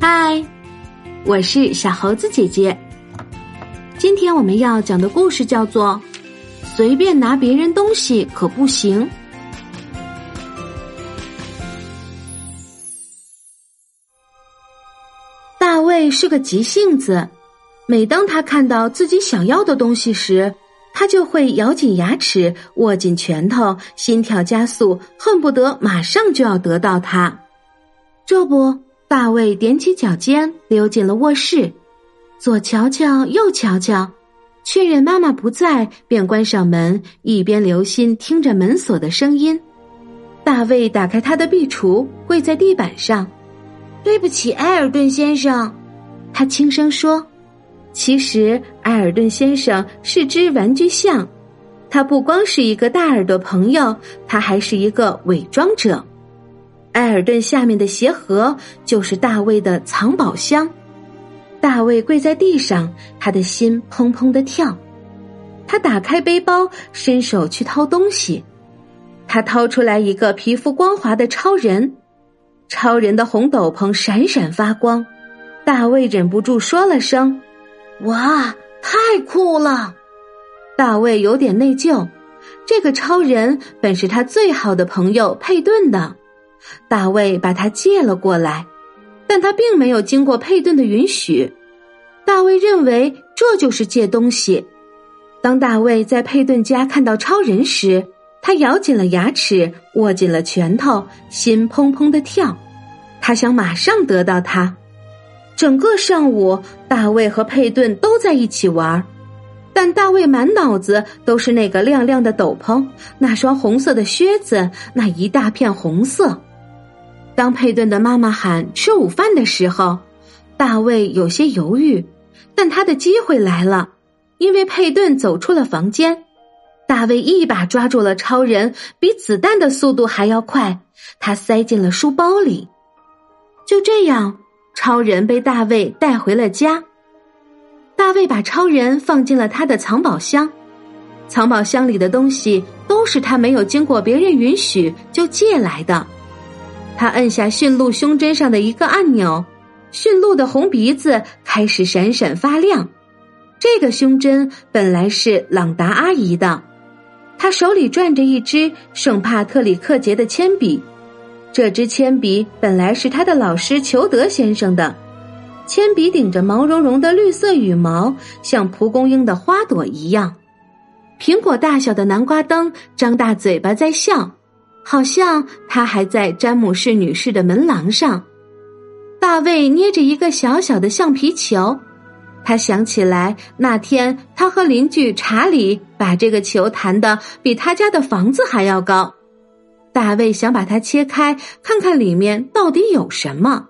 嗨，我是小猴子姐姐。今天我们要讲的故事叫做《随便拿别人东西可不行》。大卫是个急性子，每当他看到自己想要的东西时，他就会咬紧牙齿，握紧拳头，心跳加速，恨不得马上就要得到它。这不，大卫踮起脚尖溜进了卧室，左瞧瞧，右瞧瞧，确认妈妈不在，便关上门，一边留心听着门锁的声音。大卫打开他的壁橱，跪在地板上。对不起，埃尔顿先生，他轻声说：“其实，埃尔顿先生是只玩具象，他不光是一个大耳朵朋友，他还是一个伪装者。埃尔顿下面的鞋盒就是大卫的藏宝箱。大卫跪在地上，他的心砰砰的跳。他打开背包，伸手去掏东西，他掏出来一个皮肤光滑的超人。”超人的红斗篷闪闪发光，大卫忍不住说了声：“哇，太酷了！”大卫有点内疚，这个超人本是他最好的朋友佩顿的，大卫把他借了过来，但他并没有经过佩顿的允许。大卫认为这就是借东西。当大卫在佩顿家看到超人时，他咬紧了牙齿，握紧了拳头，心砰砰的跳。他想马上得到它。整个上午，大卫和佩顿都在一起玩，但大卫满脑子都是那个亮亮的斗篷，那双红色的靴子，那一大片红色。当佩顿的妈妈喊吃午饭的时候，大卫有些犹豫，但他的机会来了，因为佩顿走出了房间。大卫一把抓住了超人，比子弹的速度还要快。他塞进了书包里。就这样，超人被大卫带回了家。大卫把超人放进了他的藏宝箱。藏宝箱里的东西都是他没有经过别人允许就借来的。他按下驯鹿胸针上的一个按钮，驯鹿的红鼻子开始闪闪发亮。这个胸针本来是朗达阿姨的。他手里攥着一支圣帕特里克节的铅笔，这支铅笔本来是他的老师裘德先生的。铅笔顶着毛茸茸的绿色羽毛，像蒲公英的花朵一样。苹果大小的南瓜灯张大嘴巴在笑，好像他还在詹姆士女士的门廊上。大卫捏着一个小小的橡皮球。他想起来那天，他和邻居查理把这个球弹得比他家的房子还要高。大卫想把它切开，看看里面到底有什么。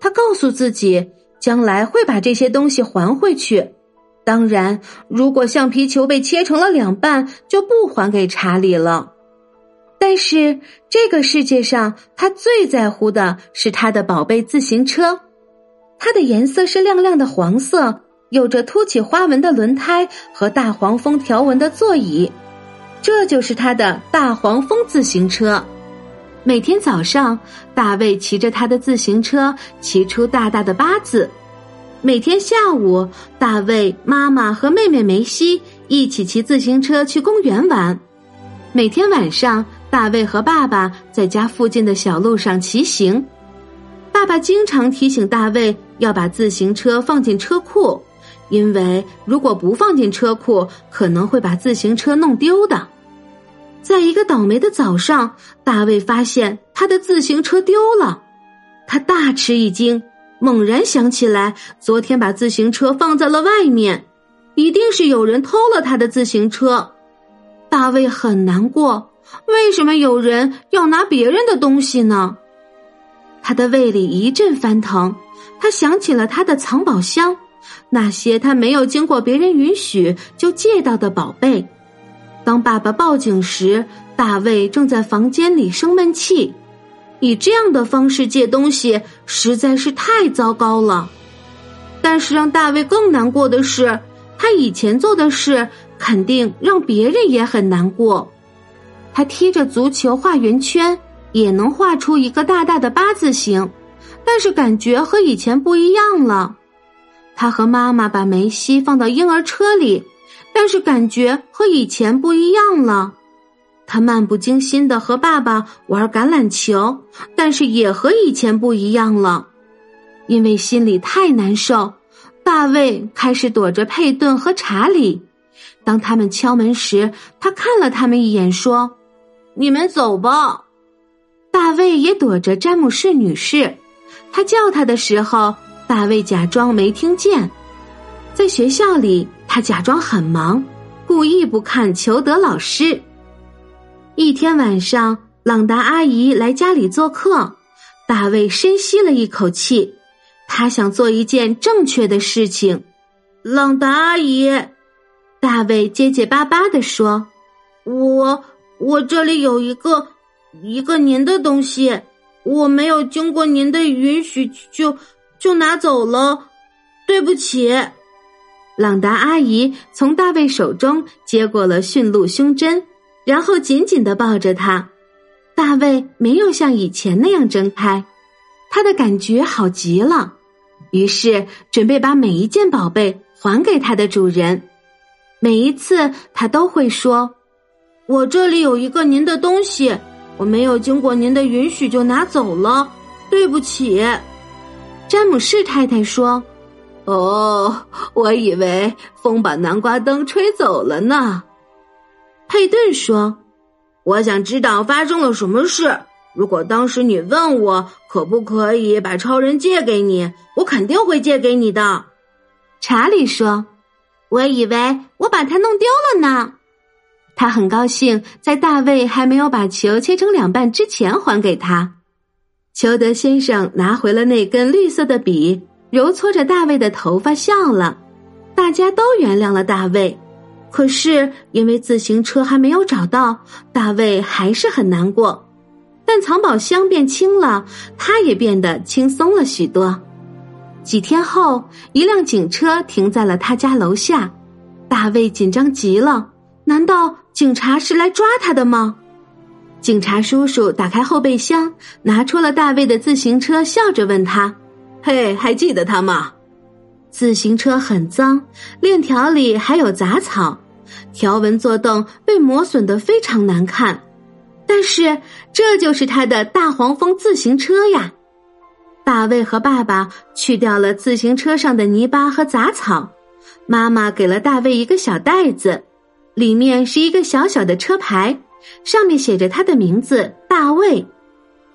他告诉自己，将来会把这些东西还回去。当然，如果橡皮球被切成了两半，就不还给查理了。但是，这个世界上，他最在乎的是他的宝贝自行车。它的颜色是亮亮的黄色，有着凸起花纹的轮胎和大黄蜂条纹的座椅，这就是他的大黄蜂自行车。每天早上，大卫骑着他的自行车骑出大大的八字；每天下午，大卫妈妈和妹妹梅西一起骑自行车去公园玩；每天晚上，大卫和爸爸在家附近的小路上骑行。爸爸经常提醒大卫要把自行车放进车库，因为如果不放进车库，可能会把自行车弄丢的。在一个倒霉的早上，大卫发现他的自行车丢了，他大吃一惊，猛然想起来昨天把自行车放在了外面，一定是有人偷了他的自行车。大卫很难过，为什么有人要拿别人的东西呢？他的胃里一阵翻腾，他想起了他的藏宝箱，那些他没有经过别人允许就借到的宝贝。当爸爸报警时，大卫正在房间里生闷气。以这样的方式借东西实在是太糟糕了。但是让大卫更难过的是，他以前做的事肯定让别人也很难过。他踢着足球画圆圈。也能画出一个大大的八字形，但是感觉和以前不一样了。他和妈妈把梅西放到婴儿车里，但是感觉和以前不一样了。他漫不经心的和爸爸玩橄榄球，但是也和以前不一样了。因为心里太难受，大卫开始躲着佩顿和查理。当他们敲门时，他看了他们一眼，说：“你们走吧。”大卫也躲着詹姆士女士。他叫他的时候，大卫假装没听见。在学校里，他假装很忙，故意不看裘德老师。一天晚上，朗达阿姨来家里做客，大卫深吸了一口气，他想做一件正确的事情。朗达阿姨，大卫结结巴巴的说：“我我这里有一个一个您的东西，我没有经过您的允许就就拿走了，对不起。”朗达阿姨从大卫手中接过了驯鹿胸针。然后紧紧的抱着他，大卫没有像以前那样睁开，他的感觉好极了，于是准备把每一件宝贝还给他的主人。每一次他都会说：“我这里有一个您的东西，我没有经过您的允许就拿走了，对不起。”詹姆士太太说：“哦，我以为风把南瓜灯吹走了呢。”佩顿说：“我想知道发生了什么事。如果当时你问我可不可以把超人借给你，我肯定会借给你的。”查理说：“我以为我把它弄丢了呢。”他很高兴在大卫还没有把球切成两半之前还给他。裘德先生拿回了那根绿色的笔，揉搓着大卫的头发笑了。大家都原谅了大卫。可是，因为自行车还没有找到，大卫还是很难过。但藏宝箱变轻了，他也变得轻松了许多。几天后，一辆警车停在了他家楼下，大卫紧张极了。难道警察是来抓他的吗？警察叔叔打开后备箱，拿出了大卫的自行车，笑着问他：“嘿，还记得他吗？”自行车很脏，链条里还有杂草。条纹坐凳被磨损的非常难看，但是这就是他的大黄蜂自行车呀！大卫和爸爸去掉了自行车上的泥巴和杂草，妈妈给了大卫一个小袋子，里面是一个小小的车牌，上面写着他的名字大卫。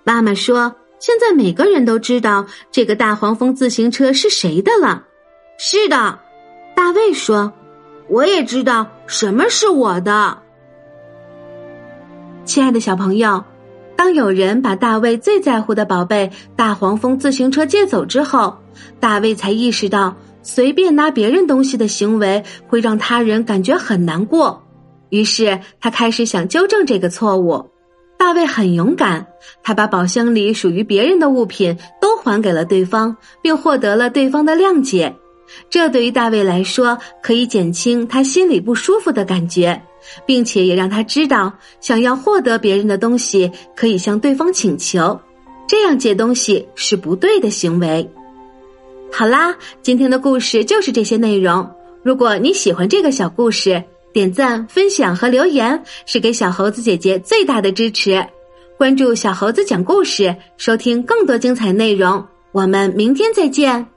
妈妈说：“现在每个人都知道这个大黄蜂自行车是谁的了。”是的，大卫说。我也知道什么是我的，亲爱的小朋友。当有人把大卫最在乎的宝贝大黄蜂自行车借走之后，大卫才意识到随便拿别人东西的行为会让他人感觉很难过。于是他开始想纠正这个错误。大卫很勇敢，他把宝箱里属于别人的物品都还给了对方，并获得了对方的谅解。这对于大卫来说，可以减轻他心里不舒服的感觉，并且也让他知道，想要获得别人的东西，可以向对方请求，这样借东西是不对的行为。好啦，今天的故事就是这些内容。如果你喜欢这个小故事，点赞、分享和留言是给小猴子姐姐最大的支持。关注小猴子讲故事，收听更多精彩内容。我们明天再见。